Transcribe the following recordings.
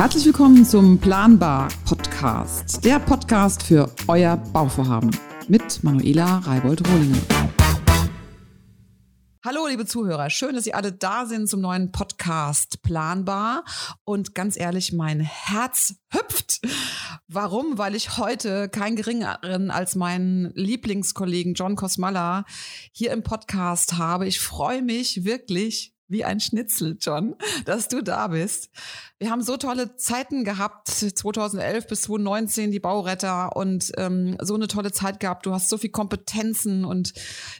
Herzlich willkommen zum Planbar Podcast, der Podcast für euer Bauvorhaben mit Manuela Reibold-Rohlingen. Hallo, liebe Zuhörer. Schön, dass Sie alle da sind zum neuen Podcast Planbar. Und ganz ehrlich, mein Herz hüpft. Warum? Weil ich heute keinen geringeren als meinen Lieblingskollegen John Kosmalla hier im Podcast habe. Ich freue mich wirklich wie ein Schnitzel, John, dass du da bist. Wir haben so tolle Zeiten gehabt, 2011 bis 2019, die Bauretter und ähm, so eine tolle Zeit gehabt. Du hast so viel Kompetenzen und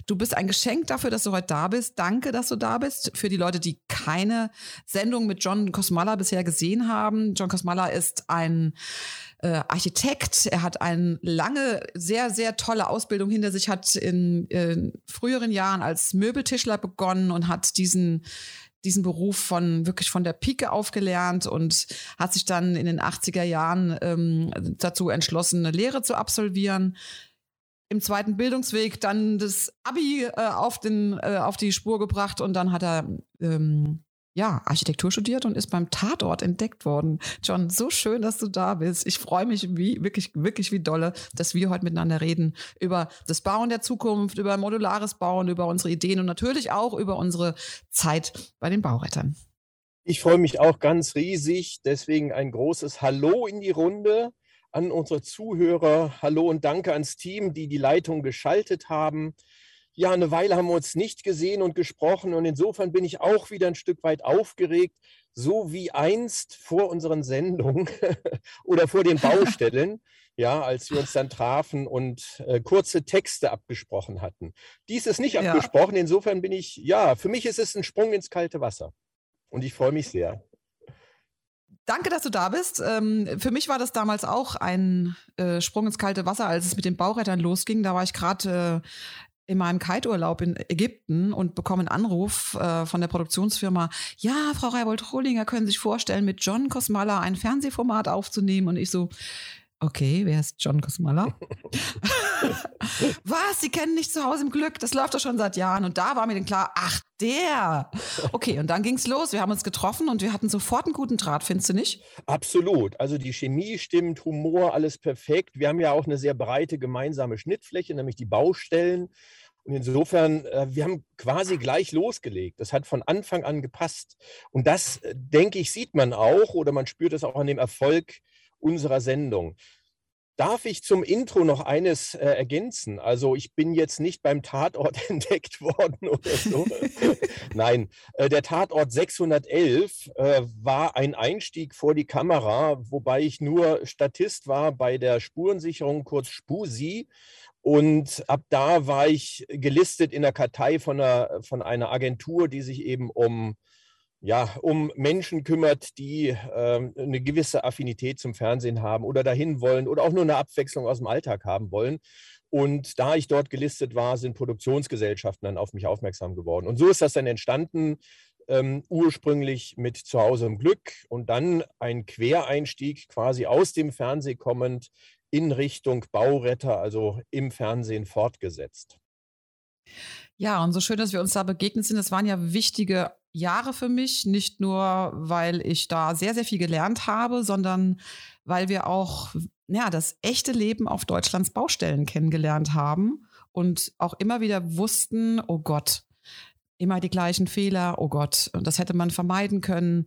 du bist ein Geschenk dafür, dass du heute da bist. Danke, dass du da bist. Für die Leute, die keine Sendung mit John Kosmala bisher gesehen haben. John Kosmala ist ein äh, Architekt. Er hat eine lange, sehr, sehr tolle Ausbildung hinter sich, hat in, in früheren Jahren als Möbeltischler begonnen und hat diesen diesen Beruf von wirklich von der Pike aufgelernt und hat sich dann in den 80er Jahren ähm, dazu entschlossen, eine Lehre zu absolvieren. Im zweiten Bildungsweg dann das Abi äh, auf, den, äh, auf die Spur gebracht und dann hat er ähm, ja, Architektur studiert und ist beim Tatort entdeckt worden. John, so schön, dass du da bist. Ich freue mich wie, wirklich, wirklich wie dolle, dass wir heute miteinander reden über das Bauen der Zukunft, über modulares Bauen, über unsere Ideen und natürlich auch über unsere Zeit bei den Baurettern. Ich freue mich auch ganz riesig. Deswegen ein großes Hallo in die Runde an unsere Zuhörer. Hallo und danke ans Team, die die Leitung geschaltet haben ja, eine Weile haben wir uns nicht gesehen und gesprochen und insofern bin ich auch wieder ein Stück weit aufgeregt, so wie einst vor unseren Sendungen oder vor den Baustellen, ja, als wir uns dann trafen und äh, kurze Texte abgesprochen hatten. Dies ist nicht ja. abgesprochen, insofern bin ich, ja, für mich ist es ein Sprung ins kalte Wasser und ich freue mich sehr. Danke, dass du da bist. Ähm, für mich war das damals auch ein äh, Sprung ins kalte Wasser, als es mit den Baurettern losging. Da war ich gerade äh, in meinem Kite-Urlaub in Ägypten und bekomme einen Anruf äh, von der Produktionsfirma. Ja, Frau Reibold-Rohlinger können Sie sich vorstellen, mit John Kosmala ein Fernsehformat aufzunehmen. Und ich so, okay, wer ist John Kosmala? Was? Sie kennen nicht zu Hause im Glück? Das läuft doch schon seit Jahren. Und da war mir dann klar, ach, der. Okay, und dann ging es los. Wir haben uns getroffen und wir hatten sofort einen guten Draht, findest du nicht? Absolut. Also die Chemie stimmt, Humor, alles perfekt. Wir haben ja auch eine sehr breite gemeinsame Schnittfläche, nämlich die Baustellen. Und insofern, äh, wir haben quasi gleich losgelegt. Das hat von Anfang an gepasst. Und das, äh, denke ich, sieht man auch oder man spürt es auch an dem Erfolg unserer Sendung. Darf ich zum Intro noch eines äh, ergänzen? Also ich bin jetzt nicht beim Tatort entdeckt worden oder so. Nein, äh, der Tatort 611 äh, war ein Einstieg vor die Kamera, wobei ich nur Statist war bei der Spurensicherung, kurz SPUSI. Und ab da war ich gelistet in der Kartei von einer, von einer Agentur, die sich eben um, ja, um Menschen kümmert, die äh, eine gewisse Affinität zum Fernsehen haben oder dahin wollen oder auch nur eine Abwechslung aus dem Alltag haben wollen. Und da ich dort gelistet war, sind Produktionsgesellschaften dann auf mich aufmerksam geworden. Und so ist das dann entstanden, ähm, ursprünglich mit Zuhause im Glück und dann ein Quereinstieg quasi aus dem Fernsehen kommend in Richtung Bauretter, also im Fernsehen fortgesetzt. Ja, und so schön, dass wir uns da begegnet sind. Das waren ja wichtige Jahre für mich, nicht nur, weil ich da sehr, sehr viel gelernt habe, sondern weil wir auch ja, das echte Leben auf Deutschlands Baustellen kennengelernt haben und auch immer wieder wussten, oh Gott, immer die gleichen Fehler, oh Gott, und das hätte man vermeiden können.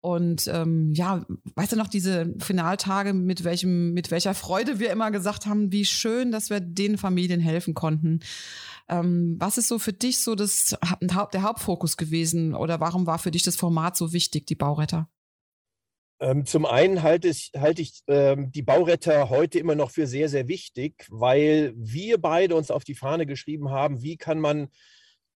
Und ähm, ja, weißt du noch, diese Finaltage, mit welchem, mit welcher Freude wir immer gesagt haben, wie schön, dass wir den Familien helfen konnten. Ähm, was ist so für dich so das, der Hauptfokus gewesen oder warum war für dich das Format so wichtig, die Bauretter? Ähm, zum einen halte ich, halte ich ähm, die Bauretter heute immer noch für sehr, sehr wichtig, weil wir beide uns auf die Fahne geschrieben haben, wie kann man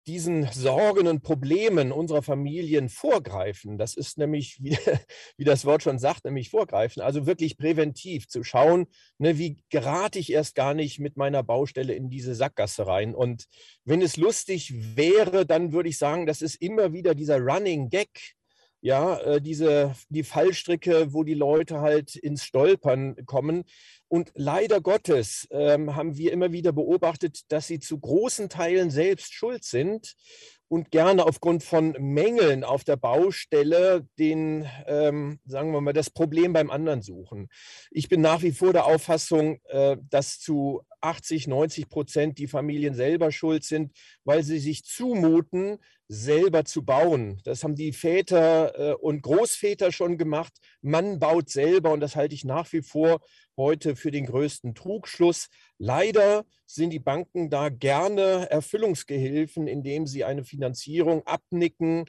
diesen Sorgen und Problemen unserer Familien vorgreifen. Das ist nämlich, wie, wie, das Wort schon sagt, nämlich vorgreifen. Also wirklich präventiv zu schauen, ne, wie gerate ich erst gar nicht mit meiner Baustelle in diese Sackgasse rein. Und wenn es lustig wäre, dann würde ich sagen, das ist immer wieder dieser Running Gag, ja, äh, diese, die Fallstricke, wo die Leute halt ins Stolpern kommen. Und leider Gottes ähm, haben wir immer wieder beobachtet, dass sie zu großen Teilen selbst schuld sind und gerne aufgrund von Mängeln auf der Baustelle den, ähm, sagen wir mal, das Problem beim anderen suchen. Ich bin nach wie vor der Auffassung, äh, dass zu 80, 90 Prozent die Familien selber schuld sind, weil sie sich zumuten, selber zu bauen. Das haben die Väter äh, und Großväter schon gemacht. Man baut selber und das halte ich nach wie vor heute für den größten Trugschluss. Leider sind die Banken da gerne Erfüllungsgehilfen, indem sie eine Finanzierung abnicken,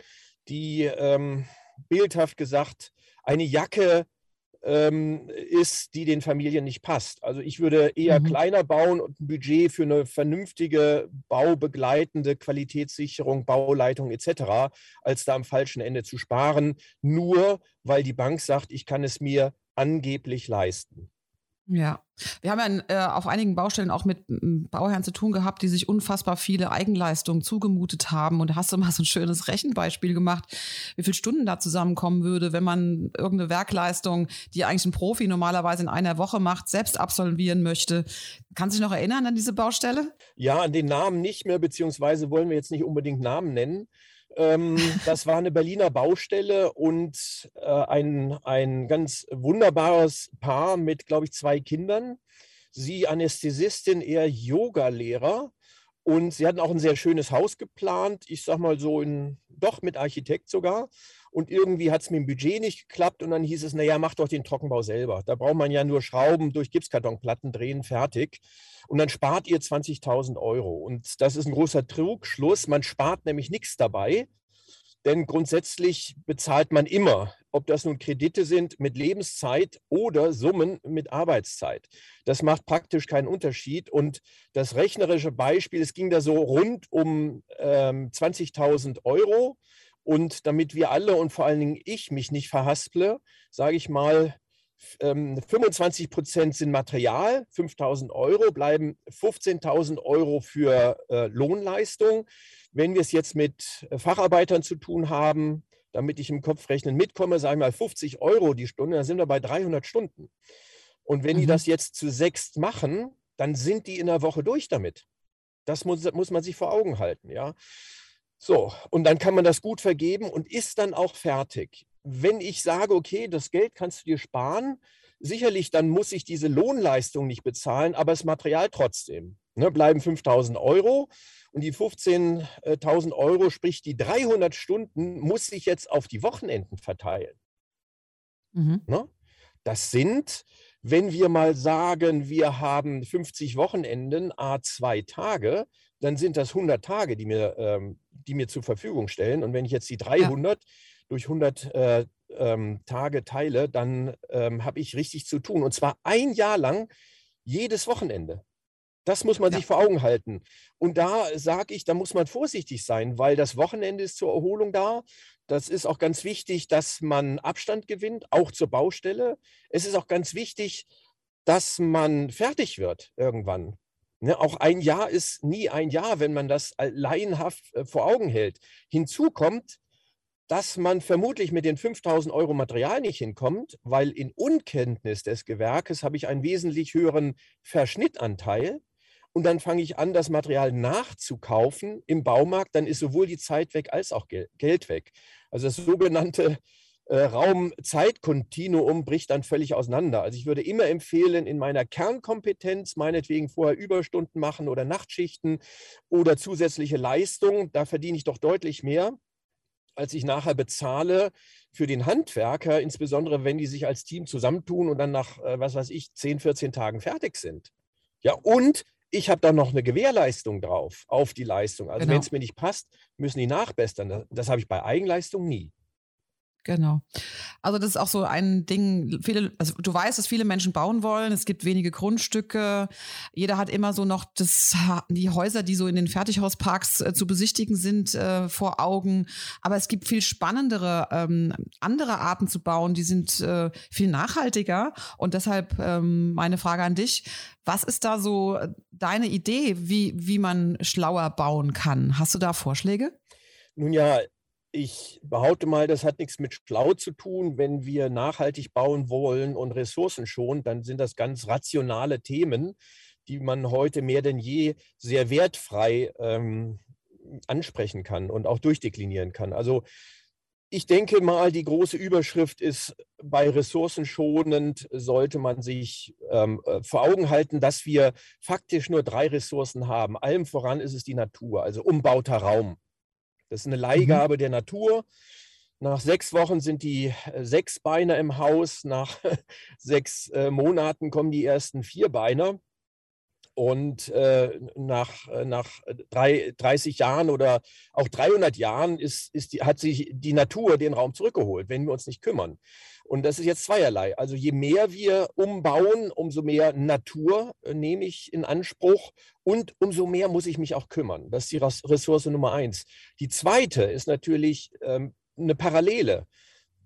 die ähm, bildhaft gesagt eine Jacke ähm, ist, die den Familien nicht passt. Also ich würde eher mhm. kleiner bauen und ein Budget für eine vernünftige baubegleitende Qualitätssicherung, Bauleitung etc., als da am falschen Ende zu sparen, nur weil die Bank sagt, ich kann es mir angeblich leisten. Ja, wir haben ja äh, auf einigen Baustellen auch mit Bauherren zu tun gehabt, die sich unfassbar viele Eigenleistungen zugemutet haben. Und hast du mal so ein schönes Rechenbeispiel gemacht, wie viele Stunden da zusammenkommen würde, wenn man irgendeine Werkleistung, die eigentlich ein Profi normalerweise in einer Woche macht, selbst absolvieren möchte. Kannst du dich noch erinnern an diese Baustelle? Ja, an den Namen nicht mehr, beziehungsweise wollen wir jetzt nicht unbedingt Namen nennen. Ähm, das war eine Berliner Baustelle und äh, ein, ein ganz wunderbares Paar mit, glaube ich, zwei Kindern. Sie Anästhesistin, er Yogalehrer. Und sie hatten auch ein sehr schönes Haus geplant. Ich sag mal so, in, doch mit Architekt sogar. Und irgendwie hat es mit dem Budget nicht geklappt. Und dann hieß es, naja, mach doch den Trockenbau selber. Da braucht man ja nur Schrauben durch Gipskartonplatten drehen, fertig. Und dann spart ihr 20.000 Euro. Und das ist ein großer Trugschluss. Man spart nämlich nichts dabei. Denn grundsätzlich bezahlt man immer, ob das nun Kredite sind mit Lebenszeit oder Summen mit Arbeitszeit. Das macht praktisch keinen Unterschied. Und das rechnerische Beispiel, es ging da so rund um ähm, 20.000 Euro. Und damit wir alle und vor allen Dingen ich mich nicht verhasple, sage ich mal, 25 ähm, Prozent sind Material, 5000 Euro, bleiben 15.000 Euro für äh, Lohnleistung. Wenn wir es jetzt mit äh, Facharbeitern zu tun haben, damit ich im Kopf rechnen mitkomme, sage ich mal 50 Euro die Stunde, dann sind wir bei 300 Stunden. Und wenn mhm. die das jetzt zu sechs machen, dann sind die in der Woche durch damit. Das muss, muss man sich vor Augen halten, ja. So, und dann kann man das gut vergeben und ist dann auch fertig wenn ich sage, okay, das Geld kannst du dir sparen, sicherlich dann muss ich diese Lohnleistung nicht bezahlen, aber das Material trotzdem. Ne, bleiben 5000 Euro und die 15.000 Euro, sprich die 300 Stunden, muss ich jetzt auf die Wochenenden verteilen. Mhm. Ne? Das sind, wenn wir mal sagen, wir haben 50 Wochenenden, a zwei Tage, dann sind das 100 Tage, die mir, ähm, die mir zur Verfügung stellen. Und wenn ich jetzt die 300 ja durch 100 äh, ähm, Tage teile, dann ähm, habe ich richtig zu tun. Und zwar ein Jahr lang, jedes Wochenende. Das muss man ja. sich vor Augen halten. Und da sage ich, da muss man vorsichtig sein, weil das Wochenende ist zur Erholung da. Das ist auch ganz wichtig, dass man Abstand gewinnt, auch zur Baustelle. Es ist auch ganz wichtig, dass man fertig wird irgendwann. Ne, auch ein Jahr ist nie ein Jahr, wenn man das laienhaft äh, vor Augen hält. Hinzu kommt, dass man vermutlich mit den 5000 Euro Material nicht hinkommt, weil in Unkenntnis des Gewerkes habe ich einen wesentlich höheren Verschnittanteil. Und dann fange ich an, das Material nachzukaufen im Baumarkt. Dann ist sowohl die Zeit weg als auch Geld weg. Also das sogenannte äh, Raum-Zeit-Kontinuum bricht dann völlig auseinander. Also ich würde immer empfehlen, in meiner Kernkompetenz meinetwegen vorher Überstunden machen oder Nachtschichten oder zusätzliche Leistungen. Da verdiene ich doch deutlich mehr als ich nachher bezahle für den Handwerker, insbesondere wenn die sich als Team zusammentun und dann nach, äh, was weiß ich, 10, 14 Tagen fertig sind. Ja, und ich habe dann noch eine Gewährleistung drauf, auf die Leistung. Also genau. wenn es mir nicht passt, müssen die nachbessern. Das habe ich bei Eigenleistung nie. Genau. Also das ist auch so ein Ding, viele, also du weißt, dass viele Menschen bauen wollen, es gibt wenige Grundstücke, jeder hat immer so noch das, die Häuser, die so in den Fertighausparks äh, zu besichtigen sind, äh, vor Augen. Aber es gibt viel spannendere, ähm, andere Arten zu bauen, die sind äh, viel nachhaltiger. Und deshalb ähm, meine Frage an dich, was ist da so deine Idee, wie, wie man schlauer bauen kann? Hast du da Vorschläge? Nun ja, ich behaupte mal, das hat nichts mit schlau zu tun. Wenn wir nachhaltig bauen wollen und Ressourcen schonen, dann sind das ganz rationale Themen, die man heute mehr denn je sehr wertfrei ähm, ansprechen kann und auch durchdeklinieren kann. Also ich denke mal, die große Überschrift ist, bei ressourcenschonend sollte man sich ähm, äh, vor Augen halten, dass wir faktisch nur drei Ressourcen haben. Allem voran ist es die Natur, also umbauter Raum. Das ist eine mhm. Leihgabe mhm. der Natur. Nach sechs Wochen sind die äh, Sechsbeiner im Haus, nach sechs äh, Monaten kommen die ersten Vierbeiner. Und äh, nach, äh, nach drei, 30 Jahren oder auch 300 Jahren ist, ist die, hat sich die Natur den Raum zurückgeholt, wenn wir uns nicht kümmern. Und das ist jetzt zweierlei. Also je mehr wir umbauen, umso mehr Natur äh, nehme ich in Anspruch und umso mehr muss ich mich auch kümmern. Das ist die Ressource Nummer eins. Die zweite ist natürlich ähm, eine Parallele.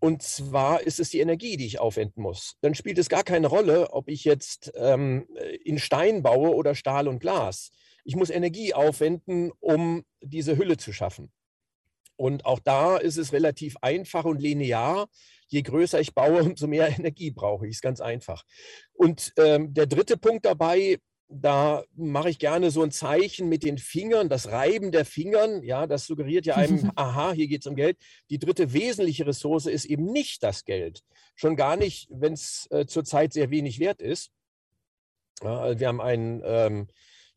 Und zwar ist es die Energie, die ich aufwenden muss. Dann spielt es gar keine Rolle, ob ich jetzt ähm, in Stein baue oder Stahl und Glas. Ich muss Energie aufwenden, um diese Hülle zu schaffen. Und auch da ist es relativ einfach und linear. Je größer ich baue, umso mehr Energie brauche ich. Ist ganz einfach. Und ähm, der dritte Punkt dabei da mache ich gerne so ein Zeichen mit den Fingern, das Reiben der Fingern. Ja, das suggeriert ja einem, aha, hier geht es um Geld. Die dritte wesentliche Ressource ist eben nicht das Geld. Schon gar nicht, wenn es äh, zurzeit sehr wenig wert ist. Ja, wir haben ein ähm,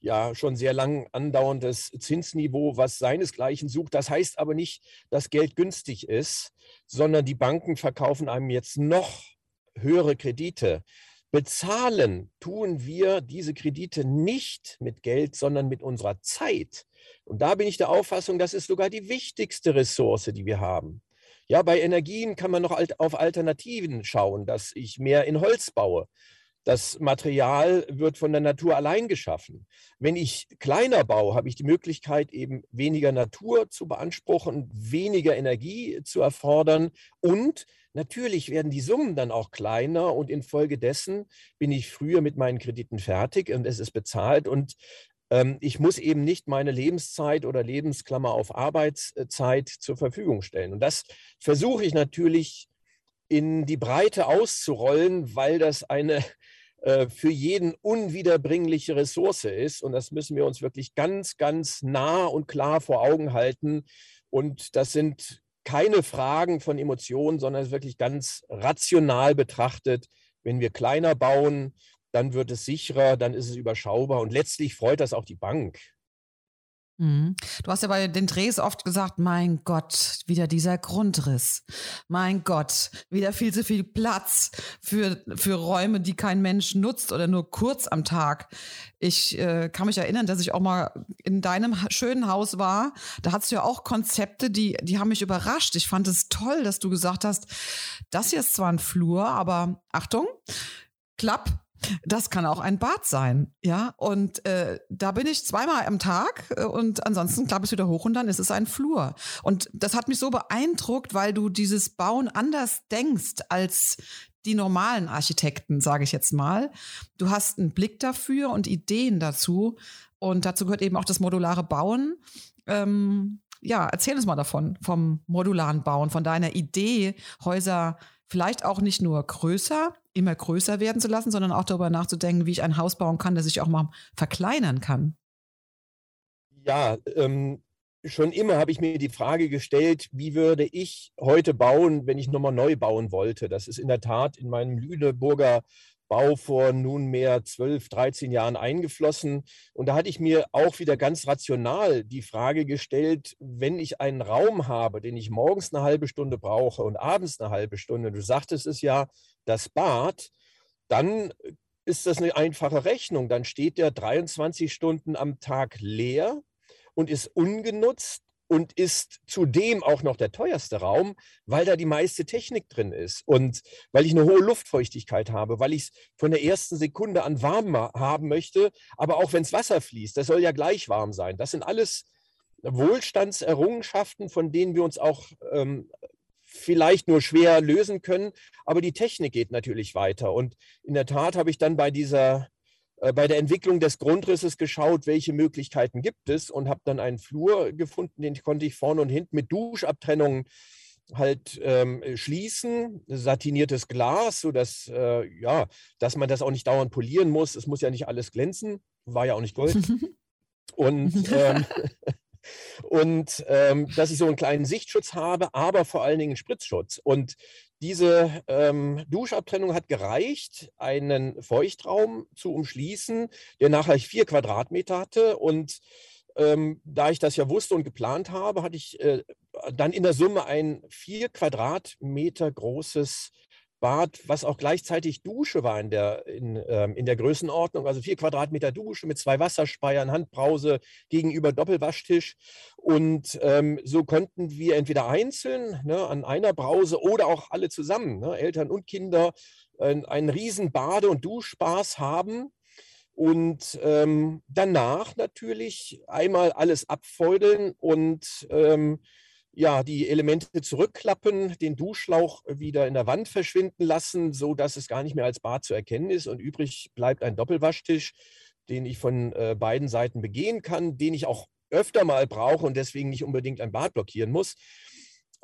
ja schon sehr lang andauerndes Zinsniveau, was seinesgleichen sucht. Das heißt aber nicht, dass Geld günstig ist, sondern die Banken verkaufen einem jetzt noch höhere Kredite. Bezahlen tun wir diese Kredite nicht mit Geld, sondern mit unserer Zeit. Und da bin ich der Auffassung, das ist sogar die wichtigste Ressource, die wir haben. Ja, bei Energien kann man noch auf Alternativen schauen, dass ich mehr in Holz baue. Das Material wird von der Natur allein geschaffen. Wenn ich kleiner baue, habe ich die Möglichkeit, eben weniger Natur zu beanspruchen, weniger Energie zu erfordern und Natürlich werden die Summen dann auch kleiner und infolgedessen bin ich früher mit meinen Krediten fertig und es ist bezahlt und ähm, ich muss eben nicht meine Lebenszeit oder Lebensklammer auf Arbeitszeit zur Verfügung stellen. Und das versuche ich natürlich in die Breite auszurollen, weil das eine äh, für jeden unwiederbringliche Ressource ist. Und das müssen wir uns wirklich ganz, ganz nah und klar vor Augen halten. Und das sind keine Fragen von Emotionen, sondern es wirklich ganz rational betrachtet. Wenn wir kleiner bauen, dann wird es sicherer, dann ist es überschaubar und letztlich freut das auch die Bank. Mhm. Du hast ja bei den Drehs oft gesagt, mein Gott, wieder dieser Grundriss. Mein Gott, wieder viel zu viel Platz für, für Räume, die kein Mensch nutzt oder nur kurz am Tag. Ich äh, kann mich erinnern, dass ich auch mal in deinem schönen Haus war. Da hattest du ja auch Konzepte, die, die haben mich überrascht. Ich fand es toll, dass du gesagt hast, das hier ist zwar ein Flur, aber Achtung, Klapp, das kann auch ein Bad sein, ja. Und äh, da bin ich zweimal am Tag äh, und ansonsten klappe ich wieder hoch und dann ist es ein Flur. Und das hat mich so beeindruckt, weil du dieses Bauen anders denkst als die normalen Architekten, sage ich jetzt mal. Du hast einen Blick dafür und Ideen dazu. Und dazu gehört eben auch das modulare Bauen. Ähm, ja, erzähl uns mal davon, vom modularen Bauen, von deiner Idee, Häuser vielleicht auch nicht nur größer, immer größer werden zu lassen, sondern auch darüber nachzudenken, wie ich ein Haus bauen kann, das ich auch mal verkleinern kann. Ja, ähm, schon immer habe ich mir die Frage gestellt, wie würde ich heute bauen, wenn ich nochmal neu bauen wollte. Das ist in der Tat in meinem Lüneburger Bau vor nunmehr 12, 13 Jahren eingeflossen. Und da hatte ich mir auch wieder ganz rational die Frage gestellt, wenn ich einen Raum habe, den ich morgens eine halbe Stunde brauche und abends eine halbe Stunde, du sagtest es ja, das Bad, dann ist das eine einfache Rechnung. Dann steht der 23 Stunden am Tag leer und ist ungenutzt und ist zudem auch noch der teuerste Raum, weil da die meiste Technik drin ist und weil ich eine hohe Luftfeuchtigkeit habe, weil ich es von der ersten Sekunde an warm haben möchte, aber auch wenn es Wasser fließt, das soll ja gleich warm sein. Das sind alles Wohlstandserrungenschaften, von denen wir uns auch ähm, vielleicht nur schwer lösen können, aber die Technik geht natürlich weiter. Und in der Tat habe ich dann bei dieser bei der Entwicklung des Grundrisses geschaut, welche Möglichkeiten gibt es und habe dann einen Flur gefunden, den konnte ich vorne und hinten mit Duschabtrennungen halt ähm, schließen, satiniertes Glas, sodass äh, ja, dass man das auch nicht dauernd polieren muss. Es muss ja nicht alles glänzen, war ja auch nicht Gold. und ähm, und ähm, dass ich so einen kleinen Sichtschutz habe, aber vor allen Dingen Spritzschutz. Und diese ähm, Duschabtrennung hat gereicht, einen Feuchtraum zu umschließen, der nachher vier Quadratmeter hatte. Und ähm, da ich das ja wusste und geplant habe, hatte ich äh, dann in der Summe ein vier Quadratmeter großes Bad, was auch gleichzeitig Dusche war in der, in, ähm, in der Größenordnung. Also vier Quadratmeter Dusche mit zwei Wasserspeiern, Handbrause gegenüber Doppelwaschtisch. Und ähm, so konnten wir entweder einzeln ne, an einer Brause oder auch alle zusammen, ne, Eltern und Kinder, äh, einen riesen Bade- und Duschspaß haben. Und ähm, danach natürlich einmal alles abfeudeln und ähm, ja, die Elemente zurückklappen, den Duschschlauch wieder in der Wand verschwinden lassen, so dass es gar nicht mehr als Bad zu erkennen ist und übrig bleibt ein Doppelwaschtisch, den ich von äh, beiden Seiten begehen kann, den ich auch öfter mal brauche und deswegen nicht unbedingt ein Bad blockieren muss.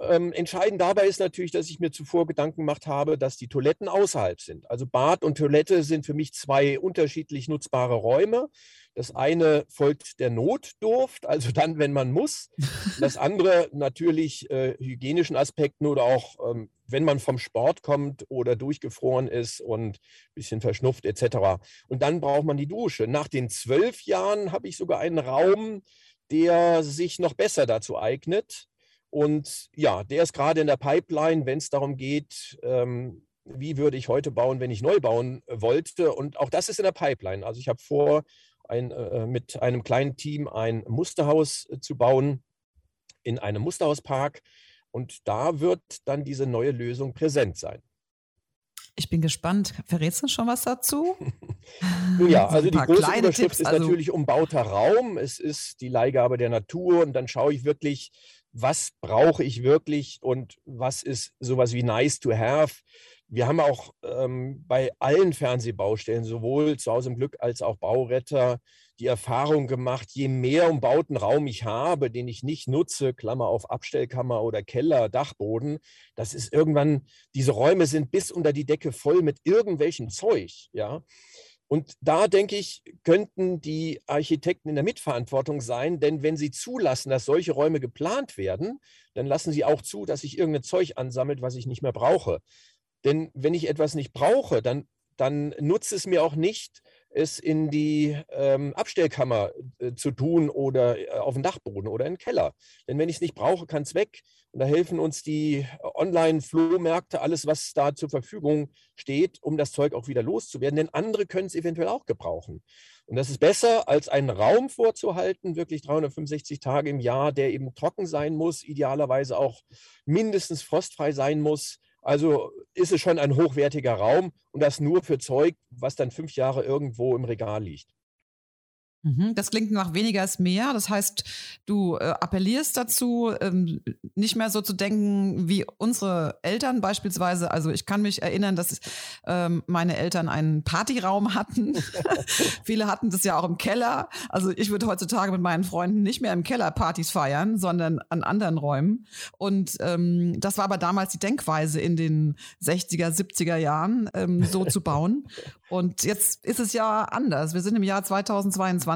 Ähm, entscheidend dabei ist natürlich, dass ich mir zuvor Gedanken gemacht habe, dass die Toiletten außerhalb sind. Also Bad und Toilette sind für mich zwei unterschiedlich nutzbare Räume. Das eine folgt der Notdurft, also dann, wenn man muss. Das andere natürlich äh, hygienischen Aspekten oder auch, ähm, wenn man vom Sport kommt oder durchgefroren ist und ein bisschen verschnupft etc. Und dann braucht man die Dusche. Nach den zwölf Jahren habe ich sogar einen Raum, der sich noch besser dazu eignet. Und ja, der ist gerade in der Pipeline, wenn es darum geht, ähm, wie würde ich heute bauen, wenn ich neu bauen äh, wollte. Und auch das ist in der Pipeline. Also ich habe vor, ein, äh, mit einem kleinen Team ein Musterhaus äh, zu bauen in einem Musterhauspark. Und da wird dann diese neue Lösung präsent sein. Ich bin gespannt. Verrätst du schon was dazu? ja, also die große Überschrift Tipps, ist also natürlich umbauter Raum. Es ist die Leihgabe der Natur und dann schaue ich wirklich, was brauche ich wirklich und was ist sowas wie nice to have. Wir haben auch ähm, bei allen Fernsehbaustellen, sowohl zu Hause im Glück als auch Bauretter, die Erfahrung gemacht, je mehr umbauten Raum ich habe, den ich nicht nutze, Klammer auf Abstellkammer oder Keller, Dachboden, das ist irgendwann, diese Räume sind bis unter die Decke voll mit irgendwelchem Zeug, ja. Und da denke ich, könnten die Architekten in der Mitverantwortung sein, denn wenn sie zulassen, dass solche Räume geplant werden, dann lassen sie auch zu, dass sich irgendein Zeug ansammelt, was ich nicht mehr brauche. Denn wenn ich etwas nicht brauche, dann, dann nutzt es mir auch nicht, es in die ähm, Abstellkammer äh, zu tun oder äh, auf den Dachboden oder in den Keller. Denn wenn ich es nicht brauche, kann es weg. Und da helfen uns die Online-Flohmärkte, alles, was da zur Verfügung steht, um das Zeug auch wieder loszuwerden. Denn andere können es eventuell auch gebrauchen. Und das ist besser, als einen Raum vorzuhalten, wirklich 365 Tage im Jahr, der eben trocken sein muss, idealerweise auch mindestens frostfrei sein muss also ist es schon ein hochwertiger Raum und das nur für Zeug, was dann fünf Jahre irgendwo im Regal liegt. Mhm, das klingt nach weniger ist mehr. Das heißt, du äh, appellierst dazu, ähm, nicht mehr so zu denken wie unsere Eltern beispielsweise. Also ich kann mich erinnern, dass ähm, meine Eltern einen Partyraum hatten. Viele hatten das ja auch im Keller. Also ich würde heutzutage mit meinen Freunden nicht mehr im Keller Partys feiern, sondern an anderen Räumen. Und ähm, das war aber damals die Denkweise in den 60er, 70er Jahren, ähm, so zu bauen. Und jetzt ist es ja anders. Wir sind im Jahr 2022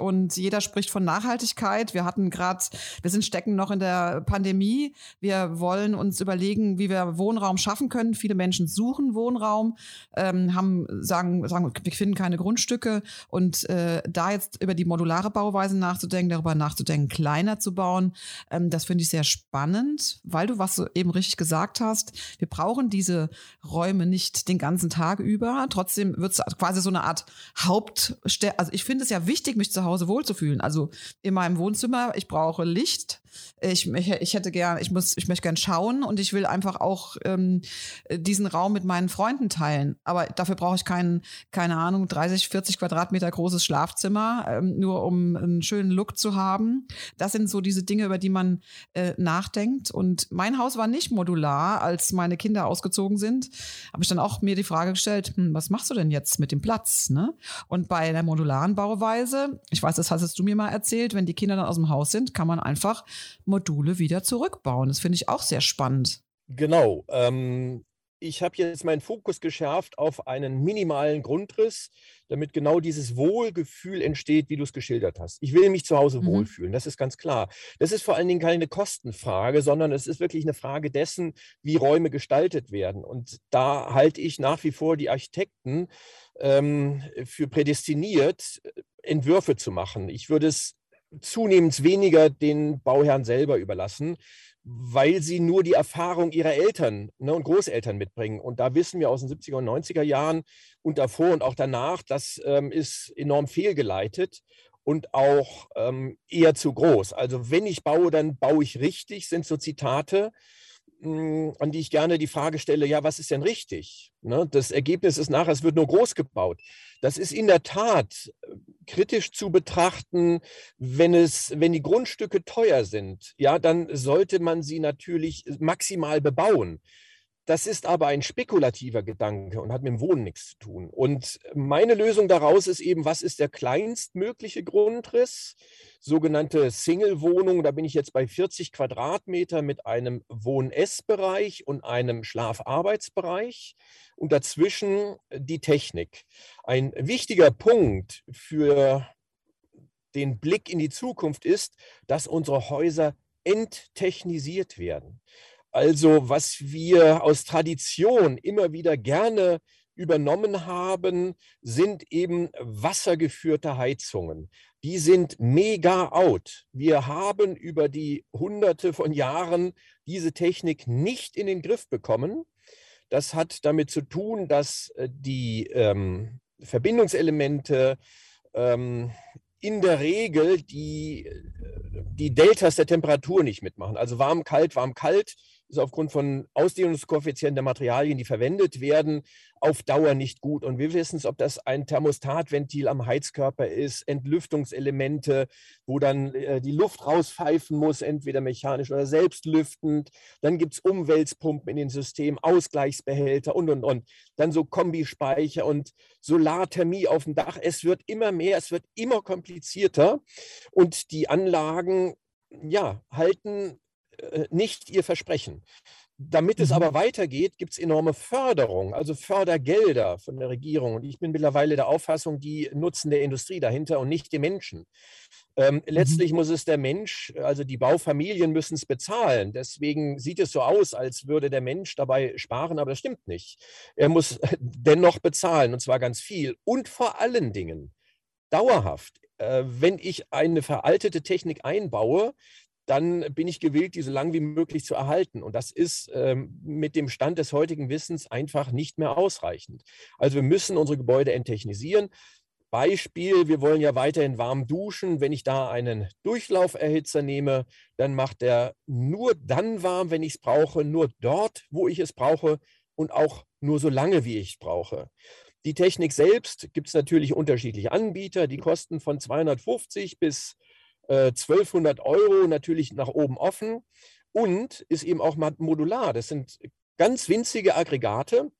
und jeder spricht von Nachhaltigkeit. Wir hatten gerade, wir sind stecken noch in der Pandemie. Wir wollen uns überlegen, wie wir Wohnraum schaffen können. Viele Menschen suchen Wohnraum, ähm, haben sagen, sagen, wir finden keine Grundstücke und äh, da jetzt über die modulare Bauweise nachzudenken, darüber nachzudenken, kleiner zu bauen, ähm, das finde ich sehr spannend, weil du was du eben richtig gesagt hast. Wir brauchen diese Räume nicht den ganzen Tag über. Trotzdem wird es quasi so eine Art Hauptstelle. Also ich finde es ja wichtig, mich zu Hause wohlzufühlen. Also in meinem Wohnzimmer, ich brauche Licht. Ich, ich, ich hätte gern, ich muss, ich möchte gern schauen und ich will einfach auch ähm, diesen Raum mit meinen Freunden teilen. Aber dafür brauche ich keinen, keine Ahnung, 30, 40 Quadratmeter großes Schlafzimmer, ähm, nur um einen schönen Look zu haben. Das sind so diese Dinge, über die man äh, nachdenkt. Und mein Haus war nicht modular, als meine Kinder ausgezogen sind. Habe ich dann auch mir die Frage gestellt, hm, was machst du denn jetzt mit dem Platz? Ne? Und bei der modularen Bauweise, ich weiß, das hast du mir mal erzählt, wenn die Kinder dann aus dem Haus sind, kann man einfach Module wieder zurückbauen. Das finde ich auch sehr spannend. Genau. Ähm, ich habe jetzt meinen Fokus geschärft auf einen minimalen Grundriss, damit genau dieses Wohlgefühl entsteht, wie du es geschildert hast. Ich will mich zu Hause mhm. wohlfühlen, das ist ganz klar. Das ist vor allen Dingen keine Kostenfrage, sondern es ist wirklich eine Frage dessen, wie Räume gestaltet werden. Und da halte ich nach wie vor die Architekten ähm, für prädestiniert, Entwürfe zu machen. Ich würde es zunehmend weniger den Bauherren selber überlassen, weil sie nur die Erfahrung ihrer Eltern ne, und Großeltern mitbringen. Und da wissen wir aus den 70er und 90er Jahren und davor und auch danach, das ähm, ist enorm fehlgeleitet und auch ähm, eher zu groß. Also wenn ich baue, dann baue ich richtig, sind so Zitate. Hm, an die ich gerne die Frage stelle, ja, was ist denn richtig? Ne? Das Ergebnis ist nachher, es wird nur groß gebaut. Das ist in der Tat äh, kritisch zu betrachten, wenn es, wenn die Grundstücke teuer sind, ja, dann sollte man sie natürlich maximal bebauen. Das ist aber ein spekulativer Gedanke und hat mit dem Wohnen nichts zu tun. Und meine Lösung daraus ist eben, was ist der kleinstmögliche Grundriss? Sogenannte Single-Wohnung, da bin ich jetzt bei 40 Quadratmeter mit einem Wohn-Ess-Bereich und einem Schlaf-Arbeitsbereich und dazwischen die Technik. Ein wichtiger Punkt für den Blick in die Zukunft ist, dass unsere Häuser enttechnisiert werden. Also was wir aus Tradition immer wieder gerne übernommen haben, sind eben wassergeführte Heizungen. Die sind mega out. Wir haben über die Hunderte von Jahren diese Technik nicht in den Griff bekommen. Das hat damit zu tun, dass äh, die ähm, Verbindungselemente ähm, in der Regel die, äh, die Deltas der Temperatur nicht mitmachen. Also warm, kalt, warm, kalt ist aufgrund von Ausdehnungskoeffizienten der Materialien, die verwendet werden, auf Dauer nicht gut. Und wir wissen es, ob das ein Thermostatventil am Heizkörper ist, Entlüftungselemente, wo dann äh, die Luft rauspfeifen muss, entweder mechanisch oder selbstlüftend. Dann gibt es Umwälzpumpen in den Systemen, Ausgleichsbehälter und, und, und. Dann so Kombispeicher und Solarthermie auf dem Dach. Es wird immer mehr, es wird immer komplizierter. Und die Anlagen ja, halten nicht ihr Versprechen. Damit es mhm. aber weitergeht, gibt es enorme Förderung, also Fördergelder von der Regierung. Und ich bin mittlerweile der Auffassung, die nutzen der Industrie dahinter und nicht die Menschen. Ähm, mhm. letztlich muss es der Mensch, also die Baufamilien müssen es bezahlen. Deswegen sieht es so aus, als würde der Mensch dabei sparen, aber das stimmt nicht. Er muss dennoch bezahlen und zwar ganz viel und vor allen Dingen dauerhaft. Äh, wenn ich eine veraltete Technik einbaue, dann bin ich gewillt, die so lange wie möglich zu erhalten. Und das ist ähm, mit dem Stand des heutigen Wissens einfach nicht mehr ausreichend. Also wir müssen unsere Gebäude enttechnisieren. Beispiel, wir wollen ja weiterhin warm duschen. Wenn ich da einen Durchlauferhitzer nehme, dann macht er nur dann warm, wenn ich es brauche, nur dort, wo ich es brauche und auch nur so lange, wie ich es brauche. Die Technik selbst gibt es natürlich unterschiedliche Anbieter, die kosten von 250 bis 1200 äh, Euro natürlich nach oben offen und ist eben auch modular. Das sind ganz winzige Aggregate,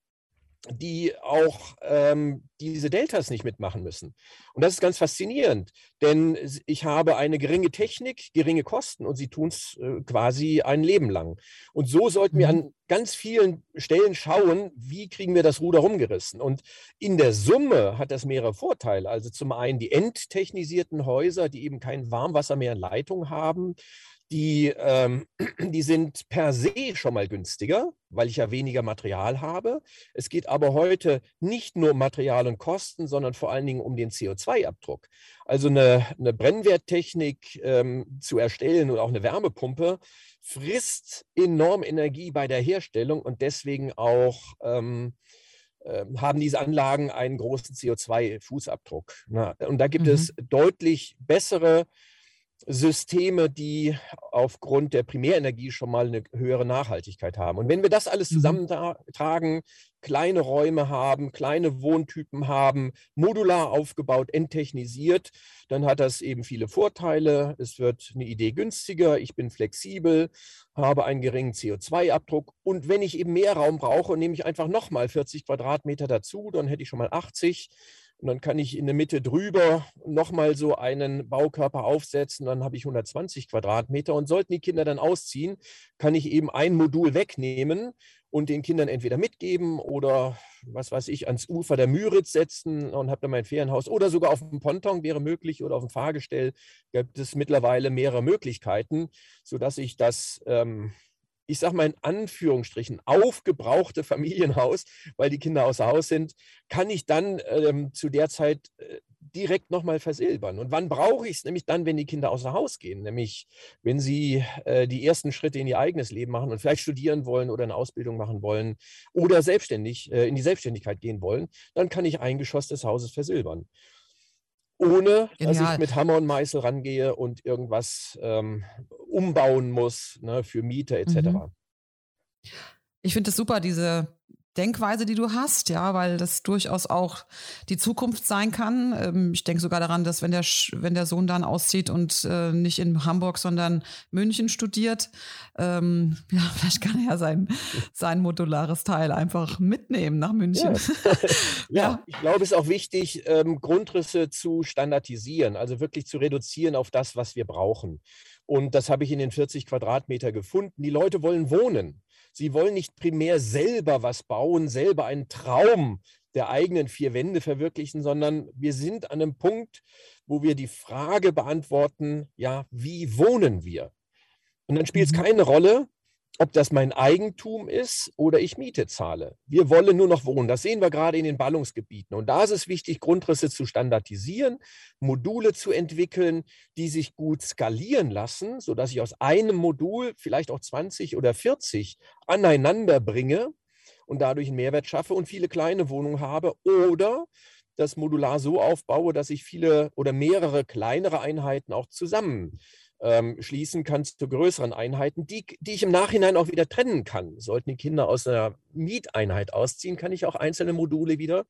die auch ähm, diese Deltas nicht mitmachen müssen. Und das ist ganz faszinierend, denn ich habe eine geringe Technik, geringe Kosten und sie tun es äh, quasi ein Leben lang. Und so sollten wir mhm. an ganz vielen Stellen schauen, wie kriegen wir das Ruder rumgerissen. Und in der Summe hat das mehrere Vorteile. Also zum einen die enttechnisierten Häuser, die eben kein Warmwasser mehr in Leitung haben die, ähm, die sind per se schon mal günstiger, weil ich ja weniger Material habe. Es geht aber heute nicht nur um Material und Kosten, sondern vor allen Dingen um den CO2-Abdruck. Also eine, eine Brennwerttechnik ähm, zu erstellen und auch eine Wärmepumpe frisst enorm Energie bei der Herstellung und deswegen auch ähm, ähm haben diese Anlagen einen großen CO2-Fußabdruck. Und da gibt mhm. es deutlich bessere Systeme, die aufgrund der Primärenergie schon mal eine höhere Nachhaltigkeit haben. Und wenn wir das alles mhm. zusammentragen, kleine Räume haben, kleine Wohntypen haben, modular aufgebaut, enttechnisiert, dann hat das eben viele Vorteile. Es wird eine Idee günstiger, ich bin flexibel, habe einen geringen CO2-Abdruck und wenn ich eben mehr Raum brauche, nehme ich einfach nochmal 40 Quadratmeter dazu, dann hätte ich schon mal 80 Und dann kann ich in der Mitte drüber nochmal so einen Baukörper aufsetzen. Dann habe ich 120 Quadratmeter. Und sollten die Kinder dann ausziehen, kann ich eben ein Modul wegnehmen und den Kindern entweder mitgeben oder was weiß ich, ans Ufer der Müritz setzen und habe dann mein Ferienhaus oder sogar auf dem Ponton wäre möglich oder auf dem Fahrgestell gibt es mittlerweile mehrere Möglichkeiten, sodass ich das ähm, ich sage mal in Anführungsstrichen, aufgebrauchte Familienhaus, weil die Kinder außer Haus sind, kann ich dann ähm, zu der Zeit äh, direkt nochmal versilbern. Und wann brauche ich es? Nämlich dann, wenn die Kinder außer Haus gehen, nämlich wenn sie äh, die ersten Schritte in ihr eigenes Leben machen und vielleicht studieren wollen oder eine Ausbildung machen wollen oder selbstständig äh, in die Selbstständigkeit gehen wollen, dann kann ich ein Geschoss des Hauses versilbern ohne dass ich mit Hammer und Meißel rangehe und irgendwas ähm, umbauen muss ne, für Mieter etc. Mhm. Ich finde es super, diese Denkweise, die du hast, ja, weil das durchaus auch die Zukunft sein kann. Ähm, ich denke sogar daran, dass wenn der, wenn der Sohn dann auszieht und äh, nicht in Hamburg, sondern München studiert, ähm, ja, vielleicht kann er ja sein, sein modulares Teil einfach mitnehmen nach München. Ja, ja, ja. ich glaube, es ist auch wichtig, ähm, Grundrisse zu standardisieren, also wirklich zu reduzieren auf das, was wir brauchen. Und das habe ich in den 40 Quadratmeter gefunden. Die Leute wollen wohnen. Sie wollen nicht primär selber was bauen, selber einen Traum der eigenen vier Wände verwirklichen, sondern wir sind an einem Punkt, wo wir die Frage beantworten, ja, wie wohnen wir? Und dann spielt es mhm. keine Rolle, ob das mein Eigentum ist oder ich Miete zahle. Wir wollen nur noch wohnen. Das sehen wir gerade in den Ballungsgebieten. Und da ist es wichtig, Grundrisse zu standardisieren, Module zu entwickeln, die sich gut skalieren lassen, sodass ich aus einem Modul vielleicht auch 20 oder 40 aneinander bringe und dadurch einen Mehrwert schaffe und viele kleine Wohnungen habe. Oder das modular so aufbaue, dass ich viele oder mehrere kleinere Einheiten auch zusammen ähm, schließen kann zu größeren Einheiten, die, die ich im Nachhinein auch wieder trennen kann. Sollten die Kinder aus einer Mieteinheit ausziehen, kann ich auch einzelne Module wieder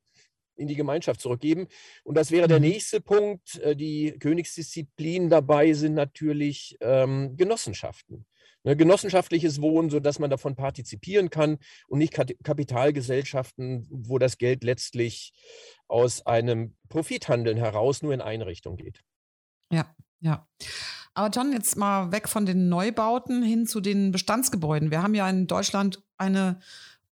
in die Gemeinschaft zurückgeben. Und das wäre der mhm. nächste Punkt. Äh, die Königsdisziplinen dabei sind natürlich ähm, Genossenschaften. Ne, genossenschaftliches Wohnen, sodass man davon partizipieren kann und nicht Kapitalgesellschaften, wo das Geld letztlich aus einem Profithandeln heraus nur in eine Richtung geht. Ja, ja. Aber John, jetzt mal weg von den Neubauten hin zu den Bestandsgebäuden. Wir haben ja in Deutschland eine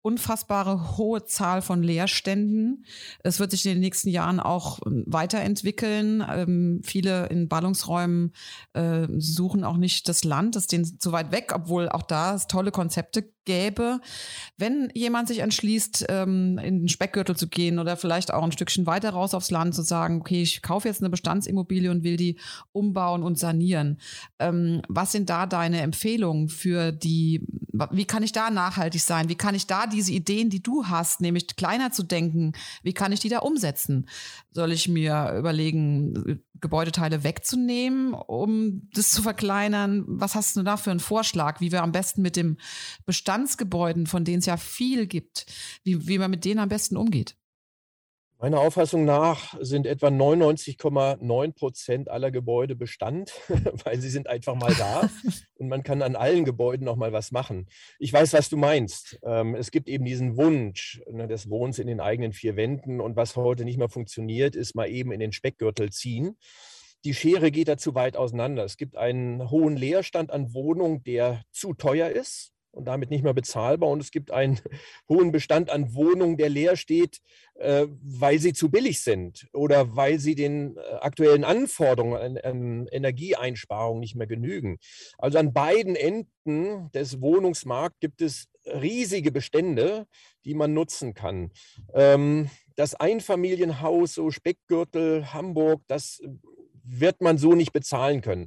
unfassbare hohe Zahl von Leerständen. Es wird sich in den nächsten Jahren auch ähm, weiterentwickeln. Ähm, viele in Ballungsräumen äh, suchen auch nicht das Land, das ist denen zu weit weg, obwohl auch da es tolle Konzepte gäbe. Wenn jemand sich entschließt, ähm, in den Speckgürtel zu gehen oder vielleicht auch ein Stückchen weiter raus aufs Land zu sagen, okay, ich kaufe jetzt eine Bestandsimmobilie und will die umbauen und sanieren. Ähm, was sind da deine Empfehlungen für die, wie kann ich da nachhaltig sein? Wie kann ich da diese Ideen, die du hast, nämlich kleiner zu denken, wie kann ich die da umsetzen? Soll ich mir überlegen, Gebäudeteile wegzunehmen, um das zu verkleinern? Was hast du da für einen Vorschlag, wie wir am besten mit dem Bestandsgebäuden, von denen es ja viel gibt, wie, wie man mit denen am besten umgeht? Meiner Auffassung nach sind etwa 99,9 Prozent aller Gebäude Bestand, weil sie sind einfach mal da und man kann an allen Gebäuden noch mal was machen. Ich weiß, was du meinst. Ähm, es gibt eben diesen Wunsch ne, des Wohnens in den eigenen vier Wänden und was heute nicht mehr funktioniert, ist mal eben in den Speckgürtel ziehen. Die Schere geht da zu weit auseinander. Es gibt einen hohen Leerstand an Wohnungen, der zu teuer ist und damit nicht mehr bezahlbar. Und es gibt einen hohen Bestand an Wohnungen, der leer steht, äh, weil sie zu billig sind oder weil sie den äh, aktuellen Anforderungen an, Energieeinsparung nicht mehr genügen. Also an beiden Enden des Wohnungsmarkts gibt es riesige Bestände, die man nutzen kann. Ähm, das Einfamilienhaus, so Speckgürtel, Hamburg, das wird man so nicht bezahlen können.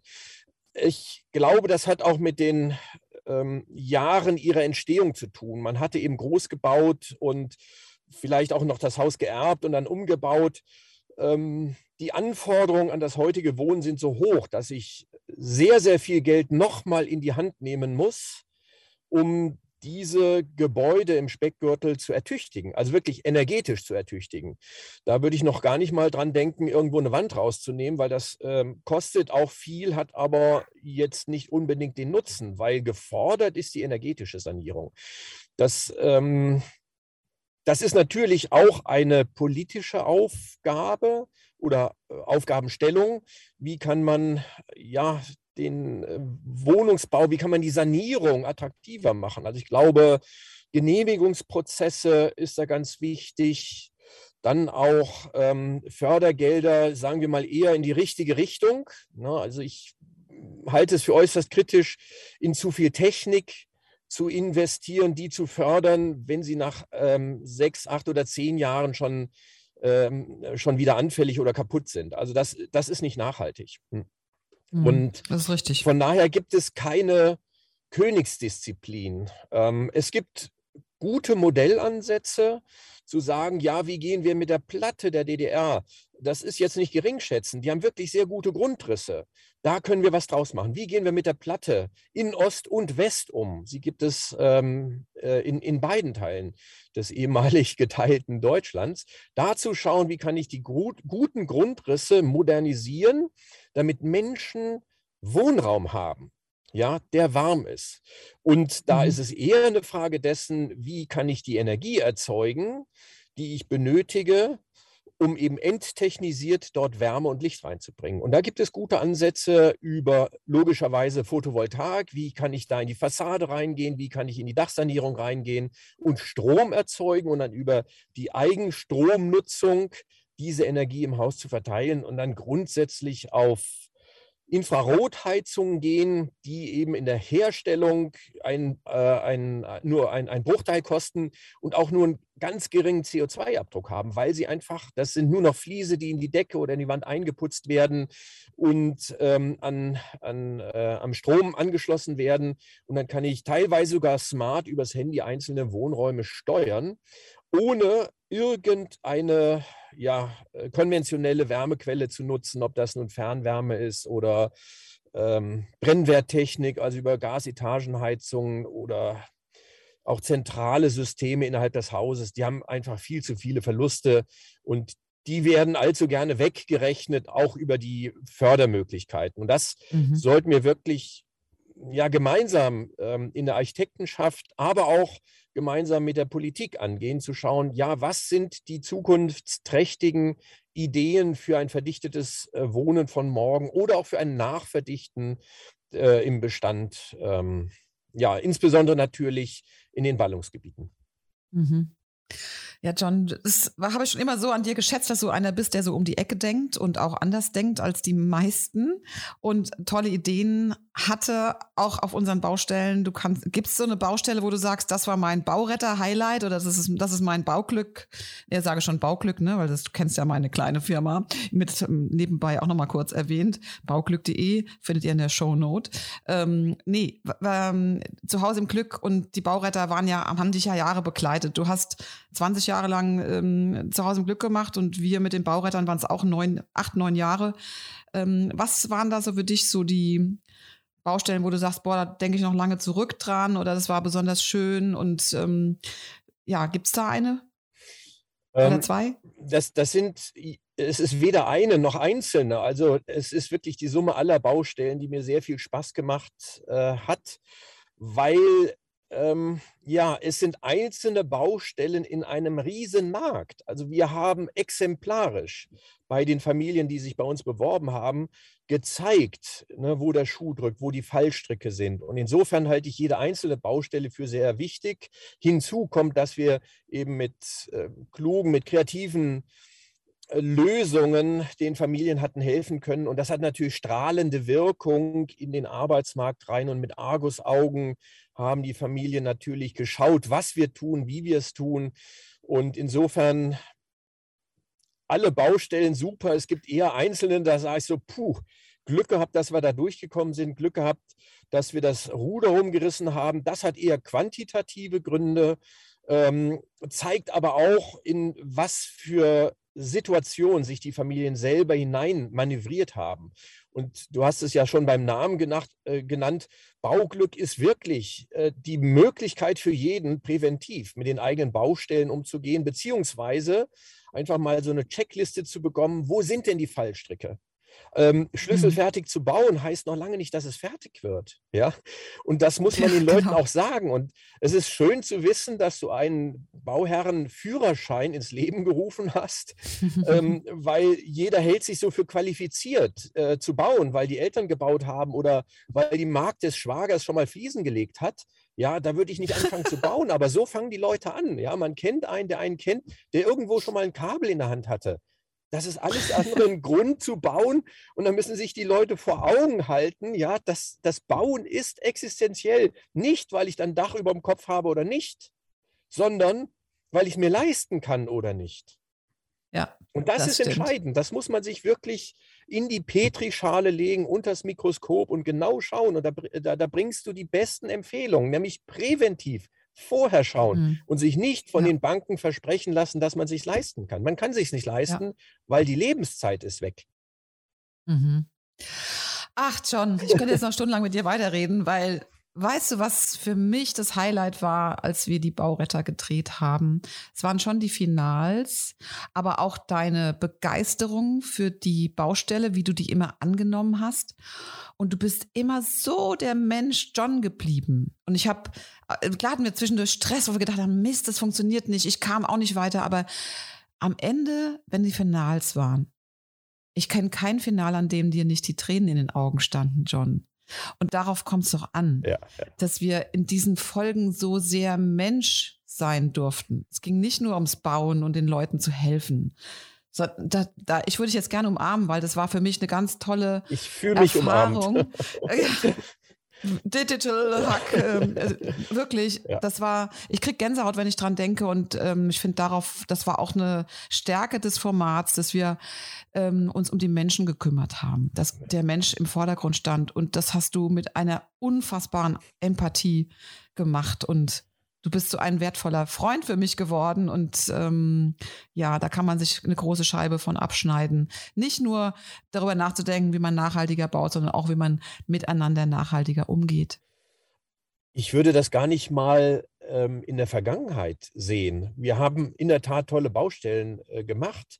Ich glaube, das hat auch mit den ähm, Jahren ihrer Entstehung zu tun. Man hatte eben groß gebaut und vielleicht auch noch das Haus geerbt und dann umgebaut. Ähm, die Anforderungen an das heutige Wohnen sind so hoch, dass ich sehr, sehr viel Geld nochmal in die Hand nehmen muss, um diese Gebäude im Speckgürtel zu ertüchtigen, also wirklich energetisch zu ertüchtigen. Da würde ich noch gar nicht mal dran denken, irgendwo eine Wand rauszunehmen, weil das ähm, kostet auch viel, hat aber jetzt nicht unbedingt den Nutzen, weil gefordert ist die energetische Sanierung. Das ähm, das ist natürlich auch eine politische Aufgabe oder äh, Aufgabenstellung. Wie kann man ja den äh, Wohnungsbau, wie kann man die Sanierung attraktiver machen? Also ich glaube, Genehmigungsprozesse ist da ganz wichtig. Dann auch ähm, Fördergelder, sagen wir mal, eher in die richtige Richtung. Ne? Also ich halte es für äußerst kritisch, in zu viel Technik zu investieren, die zu fördern, wenn sie nach ähm, sechs, acht oder zehn Jahren schon, ähm, schon wieder anfällig oder kaputt sind. Also das, das ist nicht nachhaltig. Hm. Mhm, Und das ist richtig. Von daher gibt es keine Königsdisziplin. Ähm, es gibt gute Modellansätze, zu sagen, ja, wie gehen wir mit der Platte der DDR? Das ist jetzt nicht geringschätzen. Die haben wirklich sehr gute Grundrisse. Da können wir was draus machen. Wie gehen wir mit der Platte in Ost und West um? Sie gibt es ähm, äh, in, in beiden Teilen des ehemalig geteilten Deutschlands. Dazu schauen, wie kann ich die gut, guten Grundrisse modernisieren, damit Menschen Wohnraum haben ja, der warm ist. Und da mhm. ist es eher eine Frage dessen, wie kann ich die Energie erzeugen, die ich benötige, um eben enttechnisiert dort Wärme und Licht reinzubringen. Und da gibt es gute Ansätze über logischerweise Photovoltaik. Wie kann ich da in die Fassade reingehen? Wie kann ich in die Dachsanierung reingehen und Strom erzeugen und dann über die Eigenstromnutzung diese Energie im Haus zu verteilen und dann grundsätzlich auf Infrarotheizungen gehen, die eben in der Herstellung ein, äh, ein, nur ein, ein Bruchteil kosten und auch nur einen ganz geringen CO2-Abdruck haben, weil sie einfach, das sind nur noch Fliese, die in die Decke oder in die Wand eingeputzt werden und ähm, an, an, äh, am Strom angeschlossen werden. Und dann kann ich teilweise sogar smart übers Handy einzelne Wohnräume steuern ohne irgendeine ja, äh, konventionelle Wärmequelle zu nutzen, ob das nun Fernwärme ist oder ähm, Brennwerttechnik, also über Gasetagenheizungen oder auch zentrale Systeme innerhalb des Hauses, die haben einfach viel zu viele Verluste und die werden allzu gerne weggerechnet, auch über die Fördermöglichkeiten. Und das mhm. sollten wir wirklich ja, gemeinsam ähm, in der Architektenschaft, aber auch gemeinsam mit der Politik angehen, zu schauen, ja, was sind die zukunftsträchtigen Ideen für ein verdichtetes äh, Wohnen von morgen oder auch für ein Nachverdichten äh, im Bestand, ähm, ja, insbesondere natürlich in den Ballungsgebieten. Mhm. Ja, John, das habe ich schon immer so an dir geschätzt, dass du einer bist, der so um die Ecke denkt und auch anders denkt als die meisten und tolle Ideen hatte, auch auf unseren Baustellen. Du kannst, gibt's so eine Baustelle, wo du sagst, das war mein Bauretter-Highlight oder das ist, das ist mein Bauglück? Ja, sage schon Bauglück, ne, weil das, du kennst ja meine kleine Firma, mit ähm, nebenbei auch nochmal kurz erwähnt. Bauglück.de findet ihr in der Shownote. Ähm, nee, ähm, zu Hause im Glück und die Bauretter waren ja, haben dich ja Jahre begleitet. Du hast 20 Jahre lang ähm, zu Hause im Glück gemacht und wir mit den Baurettern waren es auch neun, acht, neun Jahre. Ähm, was waren da so für dich so die Baustellen, wo du sagst, boah, da denke ich noch lange zurück dran oder das war besonders schön und ähm, ja, gibt es da eine? Oder ähm, zwei? Das, das sind, es ist weder eine noch einzelne. Also es ist wirklich die Summe aller Baustellen, die mir sehr viel Spaß gemacht äh, hat, weil ähm, ja, es sind einzelne Baustellen in einem riesen Markt. Also wir haben exemplarisch bei den Familien, die sich bei uns beworben haben, gezeigt, ne, wo der Schuh drückt, wo die Fallstricke sind. Und insofern halte ich jede einzelne Baustelle für sehr wichtig. Hinzu kommt, dass wir eben mit äh, klugen, mit kreativen Lösungen den Familien hatten helfen können. Und das hat natürlich strahlende Wirkung in den Arbeitsmarkt rein. Und mit Argusaugen haben die Familien natürlich geschaut, was wir tun, wie wir es tun. Und insofern alle Baustellen super. Es gibt eher Einzelne, da sage ich so, puh, Glück gehabt, dass wir da durchgekommen sind, Glück gehabt, dass wir das Ruder rumgerissen haben. Das hat eher quantitative Gründe, ähm, zeigt aber auch, in was für Situation sich die Familien selber hinein manövriert haben. Und du hast es ja schon beim Namen genacht, äh, genannt. Bauglück ist wirklich äh, die Möglichkeit für jeden, präventiv mit den eigenen Baustellen umzugehen, beziehungsweise einfach mal so eine Checkliste zu bekommen, wo sind denn die Fallstricke? Ähm, schlüsselfertig mhm. zu bauen heißt noch lange nicht, dass es fertig wird. Ja, und das muss man den Leuten genau. auch sagen. Und es ist schön zu wissen, dass du einen Bauherrenführerschein ins Leben gerufen hast, ähm, weil jeder hält sich so für qualifiziert äh, zu bauen, weil die Eltern gebaut haben oder weil die Magd des Schwagers schon mal Fliesen gelegt hat. Ja, da würde ich nicht anfangen zu bauen, aber so fangen die Leute an. Ja, man kennt einen, der einen kennt, der irgendwo schon mal ein Kabel in der Hand hatte. Das ist alles andere ein Grund zu bauen. Und dann müssen sich die Leute vor Augen halten, ja, dass das Bauen ist existenziell. Nicht, weil ich dann Dach über dem Kopf habe oder nicht, sondern weil ich mir leisten kann oder nicht. Ja. Und das, das ist stimmt. entscheidend. Das muss man sich wirklich in die Petrischale legen, unter das Mikroskop und genau schauen. Und da, da, da bringst du die besten Empfehlungen, nämlich präventiv vorher schauen mhm. und sich nicht von ja. den Banken versprechen lassen, dass man sich leisten kann. Man kann sich nicht leisten, ja. weil die Lebenszeit ist weg. Mhm. Ach, John, ich könnte jetzt noch stundenlang mit dir weiterreden, weil Weißt du, was für mich das Highlight war, als wir die Bauretter gedreht haben? Es waren schon die Finals, aber auch deine Begeisterung für die Baustelle, wie du die immer angenommen hast. Und du bist immer so der Mensch John geblieben. Und ich habe, äh, klar hatten wir zwischendurch Stress, wo wir gedacht haben, Mist, das funktioniert nicht, ich kam auch nicht weiter. Aber am Ende, wenn die Finals waren, ich kenne kein Final, an dem dir nicht die Tränen in den Augen standen, John. Und darauf kommt es doch an, ja, ja. dass wir in diesen Folgen so sehr Mensch sein durften. Es ging nicht nur ums Bauen und den Leuten zu helfen. So, da, da, ich würde dich jetzt gerne umarmen, weil das war für mich eine ganz tolle ich mich Erfahrung. Umarmt. Digital Hack, ähm, äh, wirklich, ja. das war, ich krieg Gänsehaut, wenn ich dran denke und ähm, ich finde darauf, das war auch eine Stärke des Formats, dass wir ähm, uns um die Menschen gekümmert haben, dass der Mensch im Vordergrund stand und das hast du mit einer unfassbaren Empathie gemacht und du bist so ein wertvoller Freund für mich geworden und ähm, ja, da kann man sich eine große Scheibe von abschneiden. Nicht nur darüber nachzudenken, wie man nachhaltiger baut, sondern auch, wie man miteinander nachhaltiger umgeht. Ich würde das gar nicht mal ähm, in der Vergangenheit sehen. Wir haben in der Tat tolle Baustellen äh, gemacht.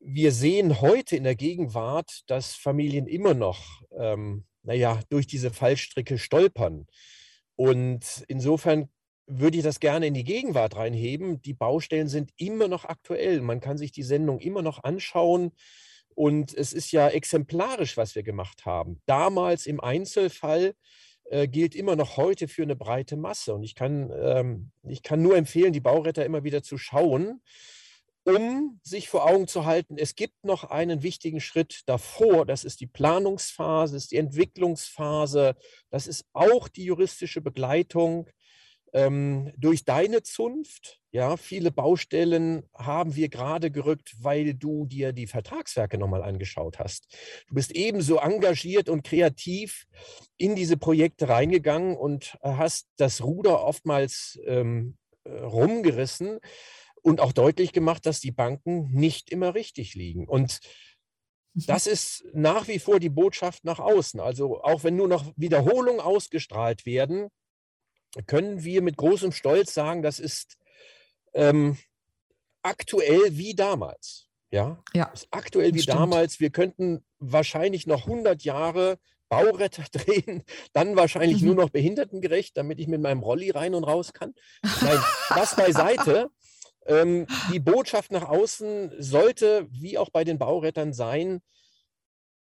Wir sehen heute in der Gegenwart, dass Familien immer noch, ähm, naja, durch diese Fallstricke stolpern. Und insofern würde ich das gerne in die Gegenwart reinheben. Die Baustellen sind immer noch aktuell. Man kann sich die Sendung immer noch anschauen. Und es ist ja exemplarisch, was wir gemacht haben. Damals im Einzelfall äh, gilt immer noch heute für eine breite Masse. Und ich kann, ähm, ich kann nur empfehlen, die Bauretter immer wieder zu schauen, um sich vor Augen zu halten, es gibt noch einen wichtigen Schritt davor. Das ist die Planungsphase, das ist die Entwicklungsphase, das ist auch die juristische Begleitung ähm, durch deine Zunft, ja, viele Baustellen haben wir gerade gerückt, weil du dir die Vertragswerke nochmal angeschaut hast. Du bist ebenso engagiert und kreativ in diese Projekte reingegangen und hast das Ruder oftmals ähm, äh, rumgerissen und auch deutlich gemacht, dass die Banken nicht immer richtig liegen. Und mhm. das ist nach wie vor die Botschaft nach außen. Also auch wenn nur noch Wiederholungen ausgestrahlt werden, können wir mit großem Stolz sagen, das ist ähm, aktuell wie damals. Ja, ja aktuell wie stimmt. damals. Wir könnten wahrscheinlich noch 100 Jahre Bauretter drehen, dann wahrscheinlich mhm. nur noch behindertengerecht, damit ich mit meinem Rolli rein und raus kann. Nein, das beiseite. Ähm, die Botschaft nach außen sollte, wie auch bei den Baurettern, sein,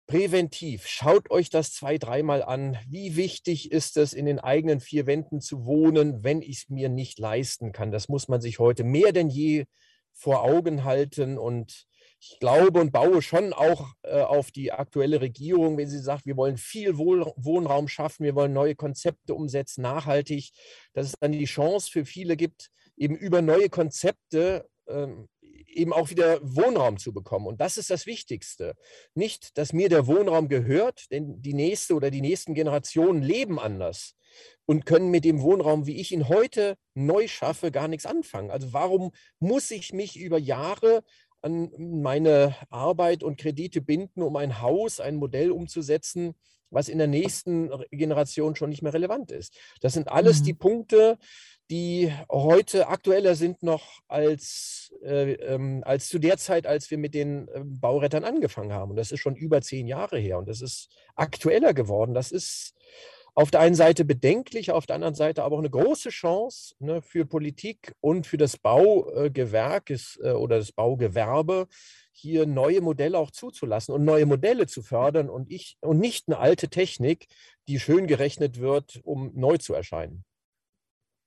Präventiv, schaut euch das zwei, dreimal an. Wie wichtig ist es, in den eigenen vier Wänden zu wohnen, wenn ich es mir nicht leisten kann? Das muss man sich heute mehr denn je vor Augen halten. Und ich glaube und baue schon auch äh, auf die aktuelle Regierung, wenn sie sagt, wir wollen viel Wohnraum schaffen, wir wollen neue Konzepte umsetzen, nachhaltig, dass es dann die Chance für viele gibt, eben über neue Konzepte ähm, eben auch wieder Wohnraum zu bekommen. Und das ist das Wichtigste. Nicht, dass mir der Wohnraum gehört, denn die nächste oder die nächsten Generationen leben anders und können mit dem Wohnraum, wie ich ihn heute neu schaffe, gar nichts anfangen. Also warum muss ich mich über Jahre an meine Arbeit und Kredite binden, um ein Haus, ein Modell umzusetzen, was in der nächsten Generation schon nicht mehr relevant ist. Das sind alles mhm. die Punkte, die heute aktueller sind noch als, äh, ähm, als zu der Zeit, als wir mit den äh, Baurettern angefangen haben. Und das ist schon über zehn Jahre her und das ist aktueller geworden. Das ist auf der einen Seite bedenklich, auf der anderen Seite aber auch eine große Chance ne, für Politik und für das Baugewerk ist, äh, oder das Baugewerbe, hier neue Modelle auch zuzulassen und neue Modelle zu fördern und, ich, und nicht eine alte Technik, die schön gerechnet wird, um neu zu erscheinen.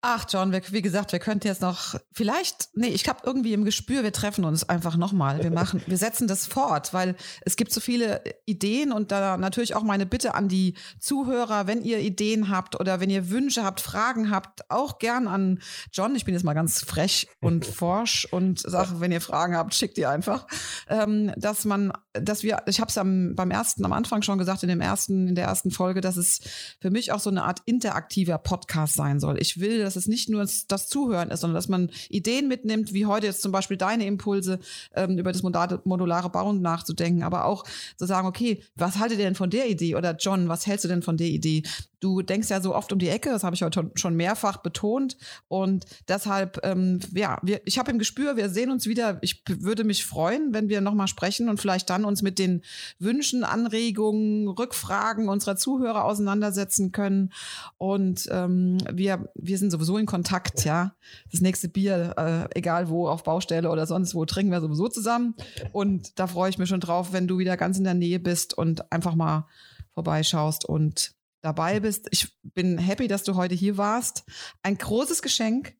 Ach, John, wir, wie gesagt, wir könnten jetzt noch vielleicht, nee, ich habe irgendwie im Gespür, wir treffen uns einfach nochmal. Wir machen, wir setzen das fort, weil es gibt so viele Ideen und da natürlich auch meine Bitte an die Zuhörer, wenn ihr Ideen habt oder wenn ihr Wünsche habt, Fragen habt, auch gern an John. Ich bin jetzt mal ganz frech und forsch und sage, wenn ihr Fragen habt, schickt die einfach. Ähm, dass man, dass wir, ich habe es beim ersten, am Anfang schon gesagt, in dem ersten, in der ersten Folge, dass es für mich auch so eine Art interaktiver Podcast sein soll. Ich will dass es nicht nur das Zuhören ist, sondern dass man Ideen mitnimmt, wie heute jetzt zum Beispiel deine Impulse ähm, über das modulare Bauen nachzudenken, aber auch zu sagen, okay, was haltet ihr denn von der Idee? Oder John, was hältst du denn von der Idee? Du denkst ja so oft um die Ecke, das habe ich heute schon mehrfach betont. Und deshalb, ähm, ja, wir, ich habe im Gespür, wir sehen uns wieder. Ich würde mich freuen, wenn wir nochmal sprechen und vielleicht dann uns mit den Wünschen, Anregungen, Rückfragen unserer Zuhörer auseinandersetzen können. Und ähm, wir, wir sind sowieso in Kontakt, ja. Das nächste Bier, äh, egal wo, auf Baustelle oder sonst wo, trinken wir sowieso zusammen. Und da freue ich mich schon drauf, wenn du wieder ganz in der Nähe bist und einfach mal vorbeischaust und dabei bist. Ich bin happy, dass du heute hier warst. Ein großes Geschenk.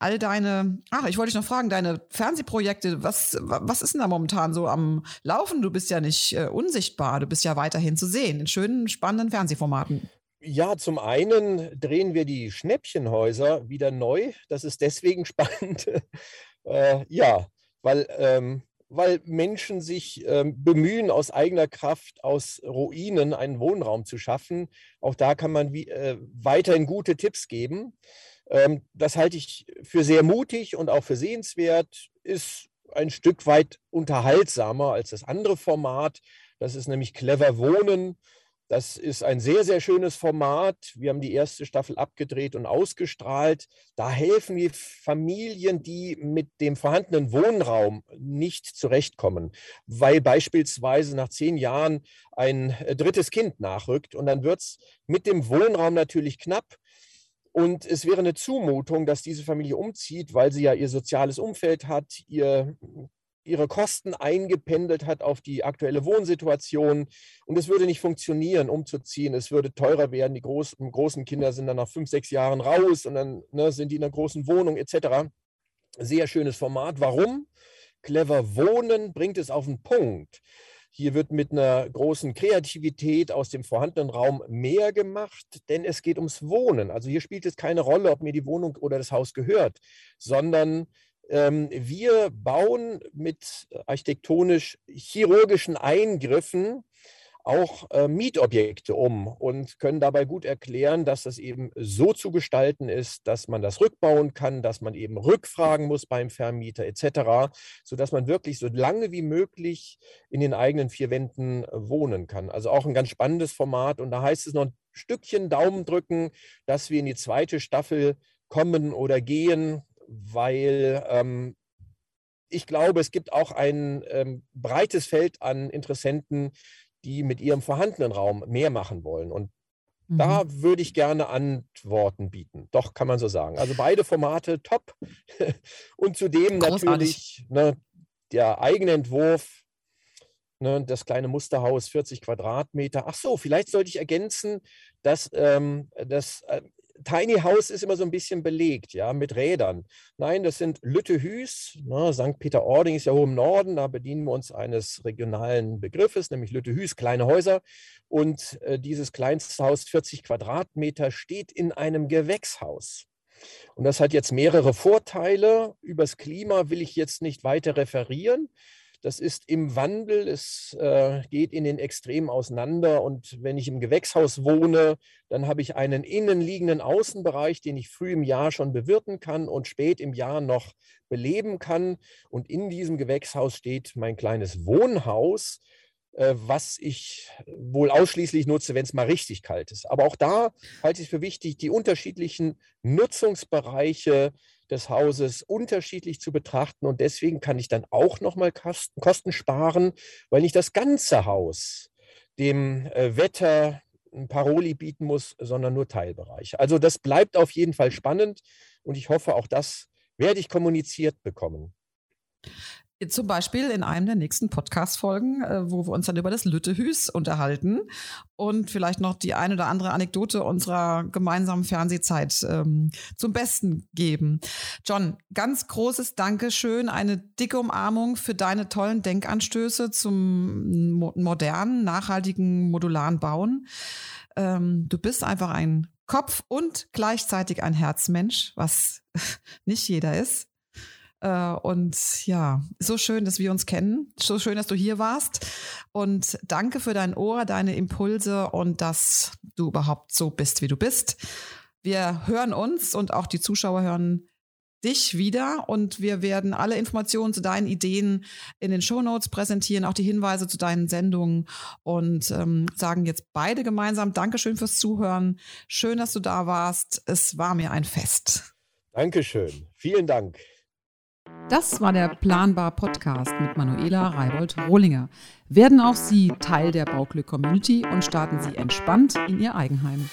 All deine, ach, ich wollte dich noch fragen, deine Fernsehprojekte, was, was ist denn da momentan so am Laufen? Du bist ja nicht äh, unsichtbar, du bist ja weiterhin zu sehen in schönen, spannenden Fernsehformaten. Ja, zum einen drehen wir die Schnäppchenhäuser wieder neu. Das ist deswegen spannend. äh, ja, weil ähm, weil Menschen sich ähm, bemühen, aus eigener Kraft aus Ruinen einen Wohnraum zu schaffen. Auch da kann man wie, äh, weiterhin gute Tipps geben. Ähm, das halte ich für sehr mutig und auch für sehenswert. Ist ein Stück weit unterhaltsamer als das andere Format. Das ist nämlich Clever Wohnen. Das ist ein sehr, sehr schönes Format. Wir haben die erste Staffel abgedreht und ausgestrahlt. Da helfen wir Familien, die mit dem vorhandenen Wohnraum nicht zurechtkommen, weil beispielsweise nach zehn Jahren ein äh, drittes Kind nachrückt und dann wird es mit dem Wohnraum natürlich knapp. Und es wäre eine Zumutung, dass diese Familie umzieht, weil sie ja ihr soziales Umfeld hat, ihr ihre Kosten eingependelt hat auf die aktuelle Wohnsituation. Und es würde nicht funktionieren, umzuziehen. Es würde teurer werden. Die großen, großen Kinder sind dann nach fünf, sechs Jahren raus und dann ne, sind die in einer großen Wohnung etc. Sehr schönes Format. Warum? Clever Wohnen bringt es auf den Punkt. Hier wird mit einer großen Kreativität aus dem vorhandenen Raum mehr gemacht, denn es geht ums Wohnen. Also hier spielt es keine Rolle, ob mir die Wohnung oder das Haus gehört, sondern wir bauen mit architektonisch chirurgischen Eingriffen auch äh, Mietobjekte um und können dabei gut erklären, dass das eben so zu gestalten ist, dass man das rückbauen kann, dass man eben rückfragen muss beim Vermieter etc., sodass man wirklich so lange wie möglich in den eigenen vier Wänden wohnen kann. Also auch ein ganz spannendes Format und da heißt es noch ein Stückchen Daumen drücken, dass wir in die zweite Staffel kommen oder gehen weil ähm, ich glaube, es gibt auch ein ähm, breites Feld an Interessenten, die mit ihrem vorhandenen Raum mehr machen wollen. Und mhm. da würde ich gerne Antworten bieten. Doch, kann man so sagen. Also beide Formate top. Und zudem Großartig. natürlich ne, der eigene Entwurf, ne, das kleine Musterhaus, 40 Quadratmeter. Ach so, vielleicht sollte ich ergänzen, dass ähm, das äh, Tiny House ist immer so ein bisschen belegt, ja, mit Rädern. Nein, das sind Lüttehüs. Ne, St. Peter-Ording ist ja hoch im Norden, da bedienen wir uns eines regionalen Begriffes, nämlich Lüttehüs, kleine Häuser. Und äh, dieses kleinste Haus, 40 Quadratmeter, steht in einem Gewächshaus. Und das hat jetzt mehrere Vorteile. Übers Klima will ich jetzt nicht weiter referieren. Das ist im Wandel, es äh, geht in den Extremen auseinander. Und wenn ich im Gewächshaus wohne, dann habe ich einen innenliegenden Außenbereich, den ich früh im Jahr schon bewirten kann und spät im Jahr noch beleben kann. Und in diesem Gewächshaus steht mein kleines Wohnhaus. äh, was ich wohl ausschließlich nutze, wenn es mal richtig kalt ist. Aber auch da halte ich es für wichtig, die unterschiedlichen Nutzungsbereiche des Hauses unterschiedlich zu betrachten. Und deswegen kann ich dann auch nochmal Kosten sparen, weil nicht das ganze Haus dem äh, Wetter Paroli bieten muss, sondern nur Teilbereiche. Also das bleibt auf jeden Fall spannend und ich hoffe, auch das werde ich kommuniziert bekommen. Zum Beispiel in einem der nächsten Podcast-Folgen, äh, wo wir uns dann über das Lüttehüs unterhalten und vielleicht noch die eine oder andere Anekdote unserer gemeinsamen Fernsehzeit ähm, zum Besten geben. John, ganz großes Dankeschön, eine dicke Umarmung für deine tollen Denkanstöße zum modernen, nachhaltigen, modularen Bauen. Ähm, du bist einfach ein Kopf und gleichzeitig ein Herzmensch, was nicht jeder ist. Äh, und ja, so schön, dass wir uns kennen. So schön, dass du hier warst. Und danke für dein Ohr, deine Impulse und dass du überhaupt so bist, wie du bist. Wir hören uns und auch die Zuschauer hören dich wieder und wir werden alle Informationen zu deinen Ideen in den Shownotes präsentieren, auch die Hinweise zu deinen Sendungen und ähm, sagen jetzt beide gemeinsam Dankeschön fürs Zuhören. Schön, dass du da warst. Es war mir ein Fest. Dankeschön. Vielen Dank. Das war der Planbar Podcast mit Manuela Reibold-Rohlinger. Werden auch Sie Teil der Bauglück Community und starten Sie entspannt in Ihr Eigenheim.